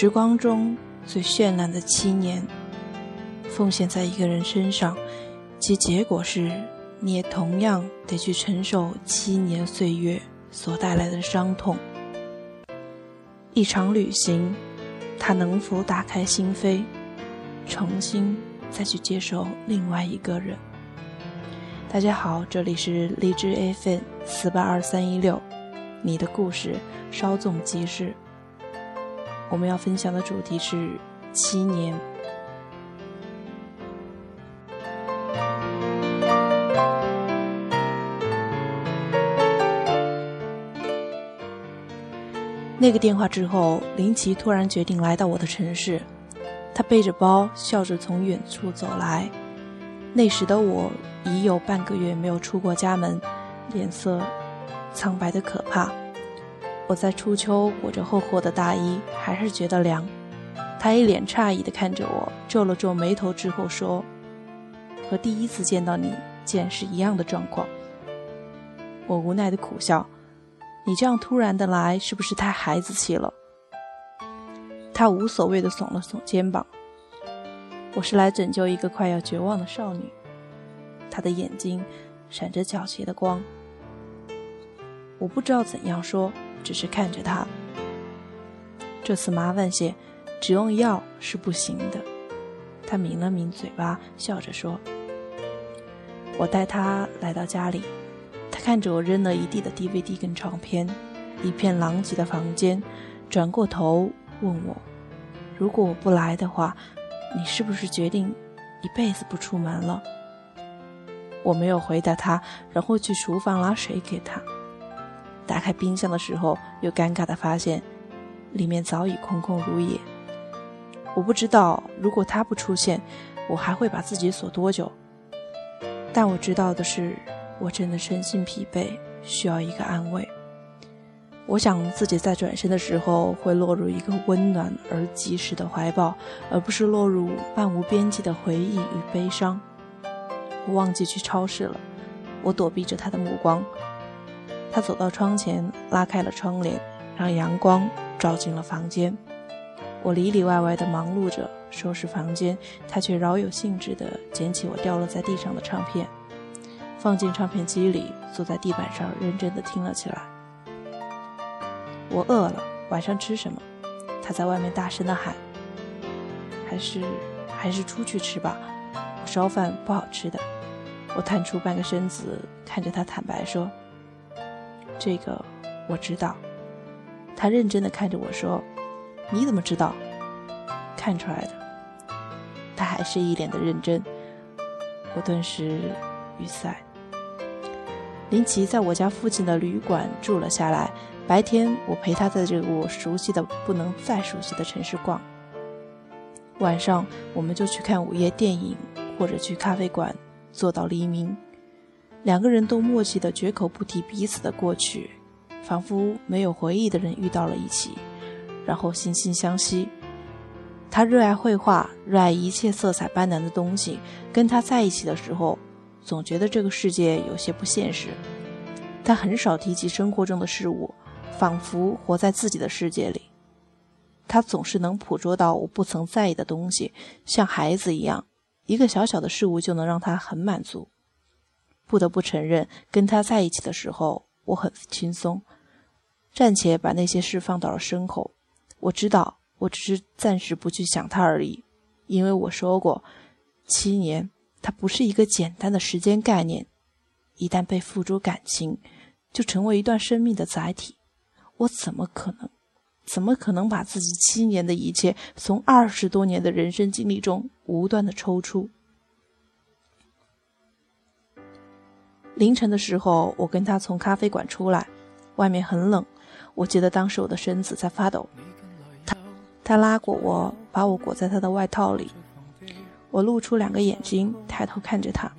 时光中最绚烂的七年，奉献在一个人身上，其结果是，你也同样得去承受七年岁月所带来的伤痛。一场旅行，它能否打开心扉，重新再去接受另外一个人？大家好，这里是荔枝 FM 四八二三一六，你的故事稍纵即逝。我们要分享的主题是七年。那个电话之后，林奇突然决定来到我的城市。他背着包，笑着从远处走来。那时的我已有半个月没有出过家门，脸色苍白的可怕。我在初秋裹着厚厚的大衣，还是觉得凉。他一脸诧异地看着我，皱了皱眉头之后说：“和第一次见到你见是一样的状况。”我无奈的苦笑：“你这样突然的来，是不是太孩子气了？”他无所谓的耸了耸肩膀：“我是来拯救一个快要绝望的少女。”他的眼睛闪着皎洁的光。我不知道怎样说。只是看着他，这次麻烦些，只用药是不行的。他抿了抿嘴巴，笑着说：“我带他来到家里，他看着我扔了一地的 DVD 跟唱片，一片狼藉的房间，转过头问我：如果我不来的话，你是不是决定一辈子不出门了？”我没有回答他，然后去厨房拿水给他。打开冰箱的时候，又尴尬的发现，里面早已空空如也。我不知道，如果他不出现，我还会把自己锁多久。但我知道的是，我真的身心疲惫，需要一个安慰。我想自己在转身的时候，会落入一个温暖而及时的怀抱，而不是落入漫无边际的回忆与悲伤。我忘记去超市了，我躲避着他的目光。他走到窗前，拉开了窗帘，让阳光照进了房间。我里里外外的忙碌着收拾房间，他却饶有兴致地捡起我掉落在地上的唱片，放进唱片机里，坐在地板上认真地听了起来。我饿了，晚上吃什么？他在外面大声地喊。还是还是出去吃吧，我烧饭不好吃的。我探出半个身子，看着他坦白说。这个我知道，他认真的看着我说：“你怎么知道？看出来的。”他还是一脸的认真，我顿时语塞。林奇在我家附近的旅馆住了下来，白天我陪他在这个我熟悉的不能再熟悉的城市逛，晚上我们就去看午夜电影，或者去咖啡馆坐到黎明。两个人都默契的绝口不提彼此的过去，仿佛没有回忆的人遇到了一起，然后惺惺相惜。他热爱绘画，热爱一切色彩斑斓的东西。跟他在一起的时候，总觉得这个世界有些不现实。他很少提及生活中的事物，仿佛活在自己的世界里。他总是能捕捉到我不曾在意的东西，像孩子一样，一个小小的事物就能让他很满足。不得不承认，跟他在一起的时候，我很轻松，暂且把那些事放到了身后。我知道，我只是暂时不去想他而已，因为我说过，七年，它不是一个简单的时间概念，一旦被付诸感情，就成为一段生命的载体。我怎么可能，怎么可能把自己七年的一切，从二十多年的人生经历中无端的抽出？凌晨的时候，我跟他从咖啡馆出来，外面很冷。我记得当时我的身子在发抖，他他拉过我，把我裹在他的外套里。我露出两个眼睛，抬头看着他：“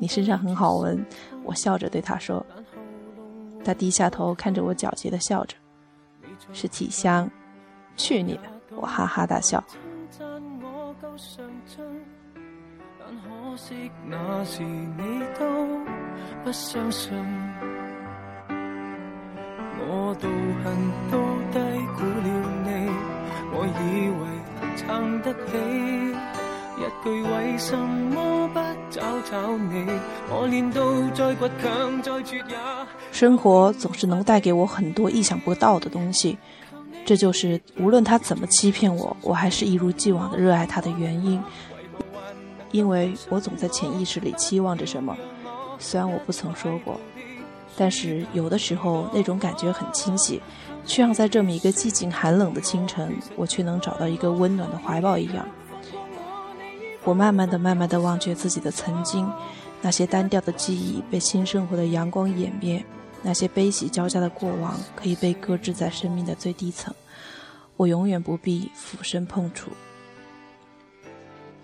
你身上很好闻。”我笑着对他说。他低下头看着我，皎洁的笑着：“是体香。”去你的！我哈哈大笑。那是你都不相信，我道行都低估了你，我得起。一句为什么不找找你？我练到再倔强再绝也。生活总是能带给我很多意想不到的东西，这就是无论他怎么欺骗我，我还是一如既往的热爱他的原因。因为我总在潜意识里期望着什么，虽然我不曾说过，但是有的时候那种感觉很清晰，却像在这么一个寂静寒冷的清晨，我却能找到一个温暖的怀抱一样。我慢慢的、慢慢的忘却自己的曾经，那些单调的记忆被新生活的阳光湮灭，那些悲喜交加的过往可以被搁置在生命的最低层，我永远不必俯身碰触。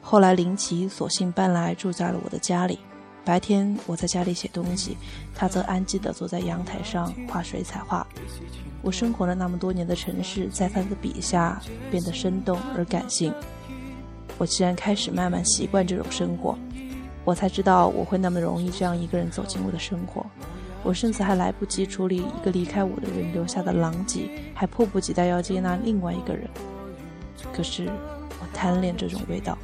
后来林奇索性搬来住在了我的家里，白天我在家里写东西，他则安静地坐在阳台上画水彩画。我生活了那么多年的城市，在他的笔下变得生动而感性。我竟然开始慢慢习惯这种生活，我才知道我会那么容易这样一个人走进我的生活。我甚至还来不及处理一个离开我的人留下的狼藉，还迫不及待要接纳另外一个人。可是我贪恋这种味道。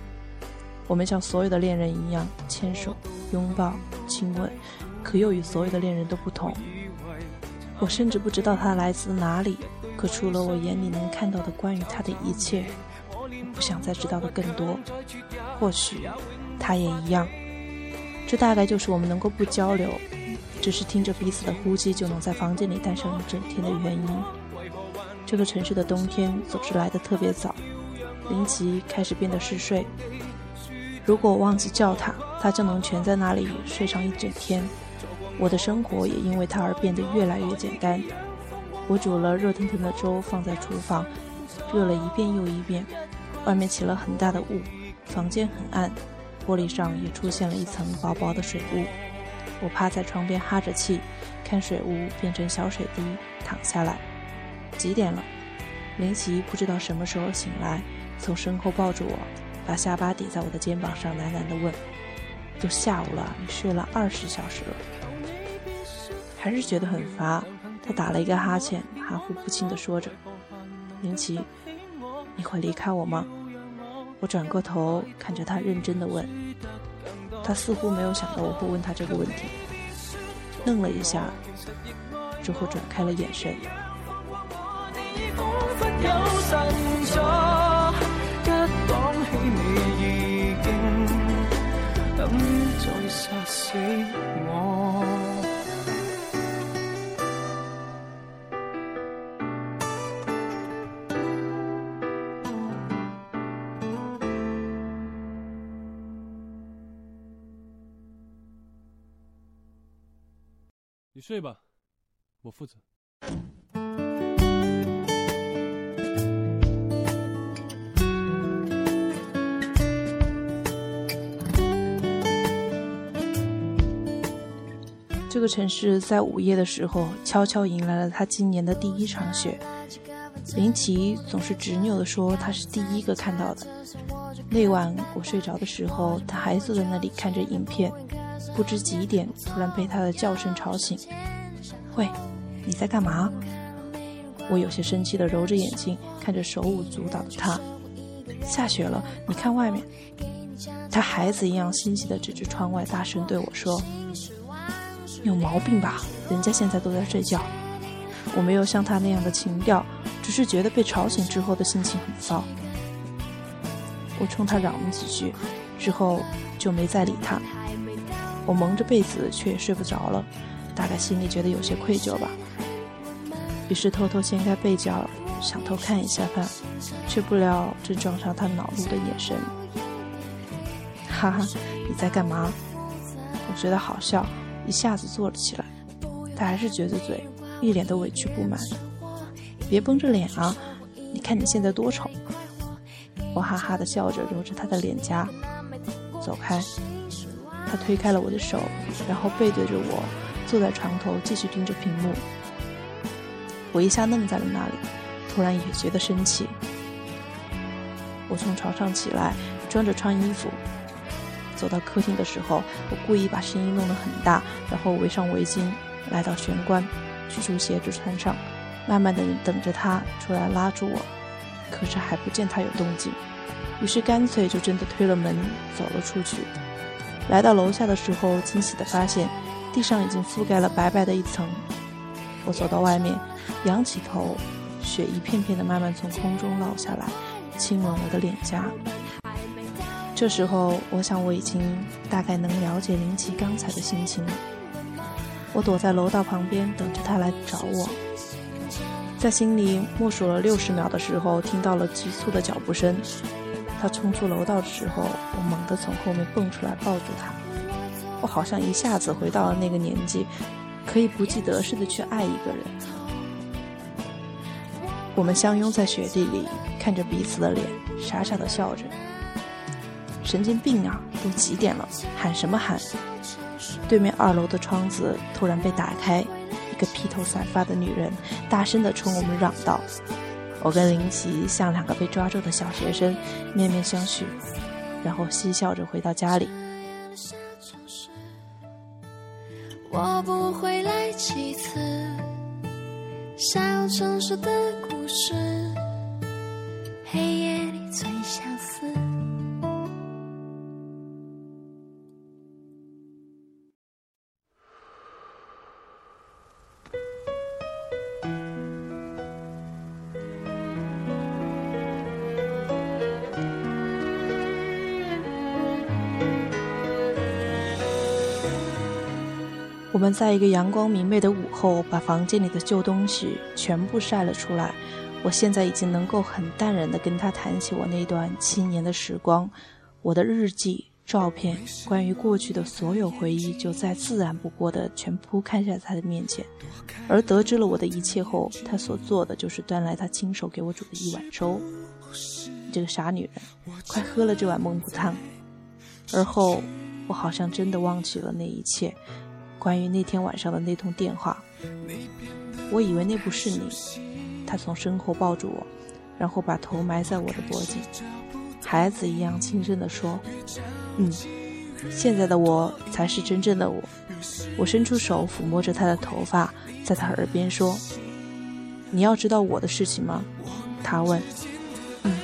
我们像所有的恋人一样牵手、拥抱、亲吻，可又与所有的恋人都不同。我甚至不知道他来自哪里，可除了我眼里能看到的关于他的一切。我不想再知道的更多，或许他也一样。这大概就是我们能够不交流，只是听着彼此的呼吸就能在房间里待上一整天的原因。这个城市的冬天总是来得特别早，林奇开始变得嗜睡。如果我忘记叫他，他就能蜷在那里睡上一整天。我的生活也因为他而变得越来越简单。我煮了热腾腾的粥放在厨房，热了一遍又一遍。外面起了很大的雾，房间很暗，玻璃上也出现了一层薄薄的水雾。我趴在窗边哈着气，看水雾变成小水滴，躺下来。几点了？林奇不知道什么时候醒来，从身后抱住我，把下巴抵在我的肩膀上，喃喃地问：“都下午了，你睡了二十小时了，还是觉得很乏？”他打了一个哈欠，含糊不清地说着：“林奇。”你会离开我吗？我转过头看着他，认真的问。他似乎没有想到我会问他这个问题，愣了一下，之后转开了眼神。你睡吧，我负责。这个城市在午夜的时候，悄悄迎来了他今年的第一场雪。林奇总是执拗地说他是第一个看到的。那晚我睡着的时候，他还坐在那里看着影片。不知几点，突然被他的叫声吵醒。喂，你在干嘛？我有些生气地揉着眼睛看着手舞足蹈的他。下雪了，你看外面。他孩子一样欣喜地指着窗外，大声对我说：“有毛病吧？人家现在都在睡觉。”我没有像他那样的情调，只是觉得被吵醒之后的心情很糟。我冲他嚷了几句，之后就没再理他。我蒙着被子，却也睡不着了，大概心里觉得有些愧疚吧。于是偷偷掀开被角，想偷看一下他，却不料正撞上他恼怒的眼神。哈哈，你在干嘛？我觉得好笑，一下子坐了起来。他还是撅着嘴，一脸的委屈不满。别绷着脸啊，你看你现在多丑。我哈哈的笑着，揉着他的脸颊，走开。他推开了我的手，然后背对着我，坐在床头继续盯着屏幕。我一下愣在了那里，突然也觉得生气。我从床上起来，装着穿衣服，走到客厅的时候，我故意把声音弄得很大，然后围上围巾，来到玄关，取出鞋子穿上，慢慢的等着他出来拉住我。可是还不见他有动静。于是干脆就真的推了门走了出去。来到楼下的时候，惊喜地发现地上已经覆盖了白白的一层。我走到外面，仰起头，雪一片片的慢慢从空中落下来，亲吻我的脸颊。这时候，我想我已经大概能了解林奇刚才的心情了。我躲在楼道旁边，等着他来找我。在心里默数了六十秒的时候，听到了急促的脚步声。他冲出楼道的时候，我猛地从后面蹦出来，抱住他。我好像一下子回到了那个年纪。可以不计得失的去爱一个人。我们相拥在雪地里，看着彼此的脸，傻傻的笑着。神经病啊！都几点了，喊什么喊？对面二楼的窗子突然被打开，一个披头散发的女人大声的冲我们嚷道：“我跟林奇像两个被抓住的小学生，面面相觑，然后嬉笑着回到家里。”我不会来几次，小城市的故事，黑夜我们在一个阳光明媚的午后，把房间里的旧东西全部晒了出来。我现在已经能够很淡然地跟他谈起我那段七年的时光，我的日记、照片，关于过去的所有回忆，就再自然不过的全铺开在他的面前。而得知了我的一切后，他所做的就是端来他亲手给我煮的一碗粥。你这个傻女人，快喝了这碗孟婆汤。而后，我好像真的忘记了那一切。关于那天晚上的那通电话，我以为那不是你。他从身后抱住我，然后把头埋在我的脖颈，孩子一样轻声地说：“嗯，现在的我才是真正的我。”我伸出手抚摸着他的头发，在他耳边说：“你要知道我的事情吗？”他问：“嗯，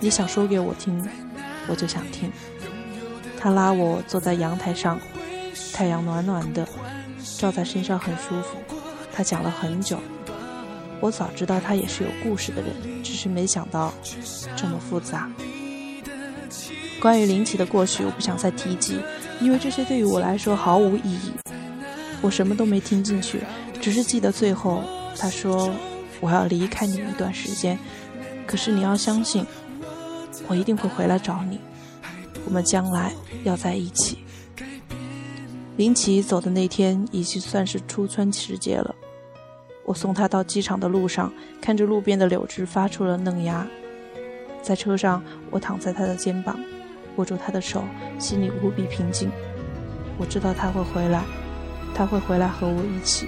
你想说给我听，我就想听。”他拉我坐在阳台上。太阳暖暖的，照在身上很舒服。他讲了很久，我早知道他也是有故事的人，只是没想到这么复杂。关于林奇的过去，我不想再提及，因为这些对于我来说毫无意义。我什么都没听进去，只是记得最后他说：“我要离开你一段时间，可是你要相信，我一定会回来找你，我们将来要在一起。”林奇走的那天已经算是初春时节了。我送他到机场的路上，看着路边的柳枝发出了嫩芽。在车上，我躺在他的肩膀，握住他的手，心里无比平静。我知道他会回来，他会回来和我一起。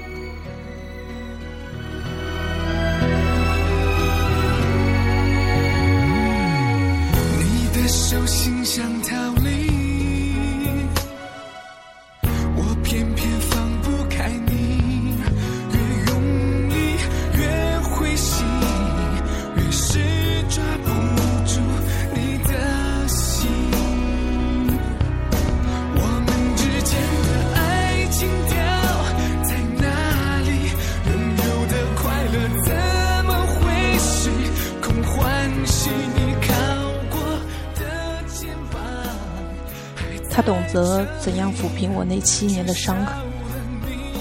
懂得怎样抚平我那七年的伤痕，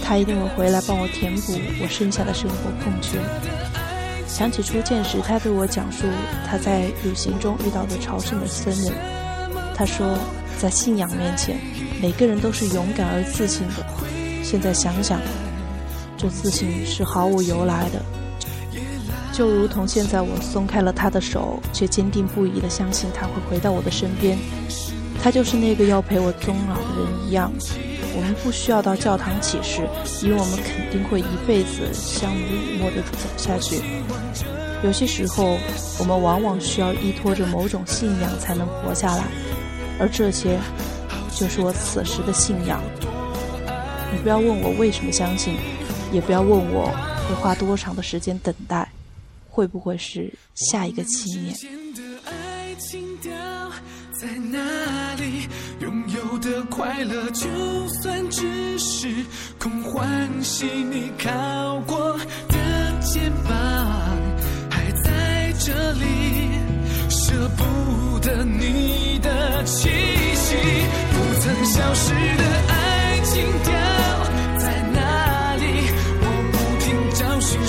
他一定会回来帮我填补我剩下的生活空缺。想起初见时，他对我讲述他在旅行中遇到的朝圣的僧人。他说，在信仰面前，每个人都是勇敢而自信的。现在想想，这自信是毫无由来的，就如同现在我松开了他的手，却坚定不移地相信他会回到我的身边。他就是那个要陪我终老的人一样，我们不需要到教堂起誓，因为我们肯定会一辈子相濡以沫地走下去。有些时候，我们往往需要依托着某种信仰才能活下来，而这些，就是我此时的信仰。你不要问我为什么相信，也不要问我会花多长的时间等待，会不会是下一个七年。在哪里？拥有的快乐，就算只是空欢喜，你靠过的肩膀还在这里，舍不得你的气息，不曾消失的爱情掉在哪里？我不停找寻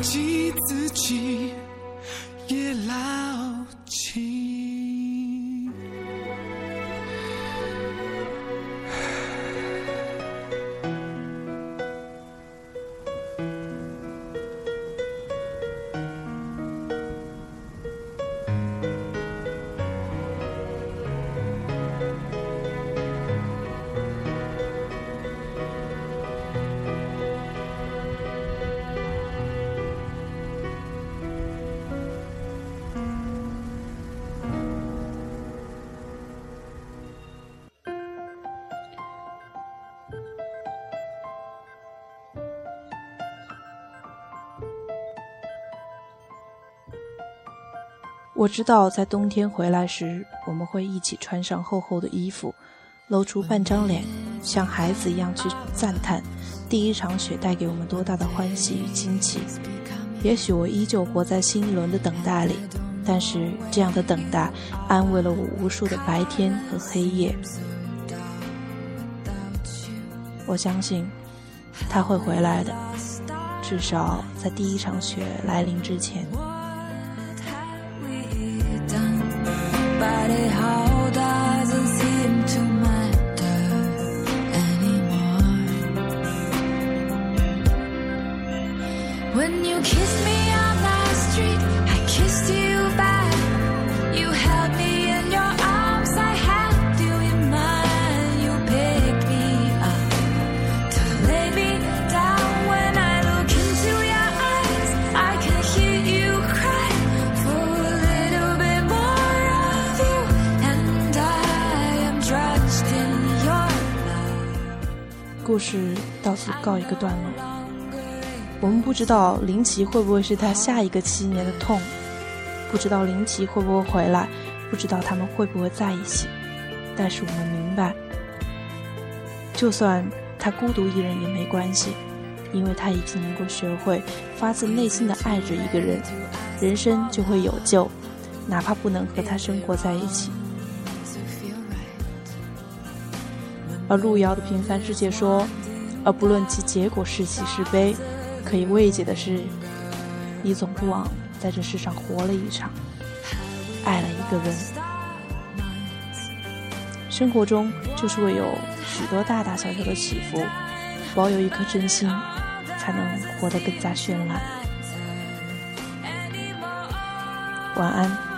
忘记自己，也牢记。我知道，在冬天回来时，我们会一起穿上厚厚的衣服，露出半张脸，像孩子一样去赞叹第一场雪带给我们多大的欢喜与惊奇。也许我依旧活在新一轮的等待里，但是这样的等待安慰了我无数的白天和黑夜。我相信他会回来的，至少在第一场雪来临之前。When you kiss me 故事到此告一个段落。我们不知道林奇会不会是他下一个七年的痛，不知道林奇会不会回来，不知道他们会不会在一起。但是我们明白，就算他孤独一人也没关系，因为他已经能够学会发自内心的爱着一个人，人生就会有救，哪怕不能和他生活在一起。而路遥的《平凡世界》说，而不论其结果是喜是悲，可以慰藉的是，你总不枉在这世上活了一场，爱了一个人。生活中就是会有许多大大小小的起伏，保有一颗真心，才能活得更加绚烂。晚安。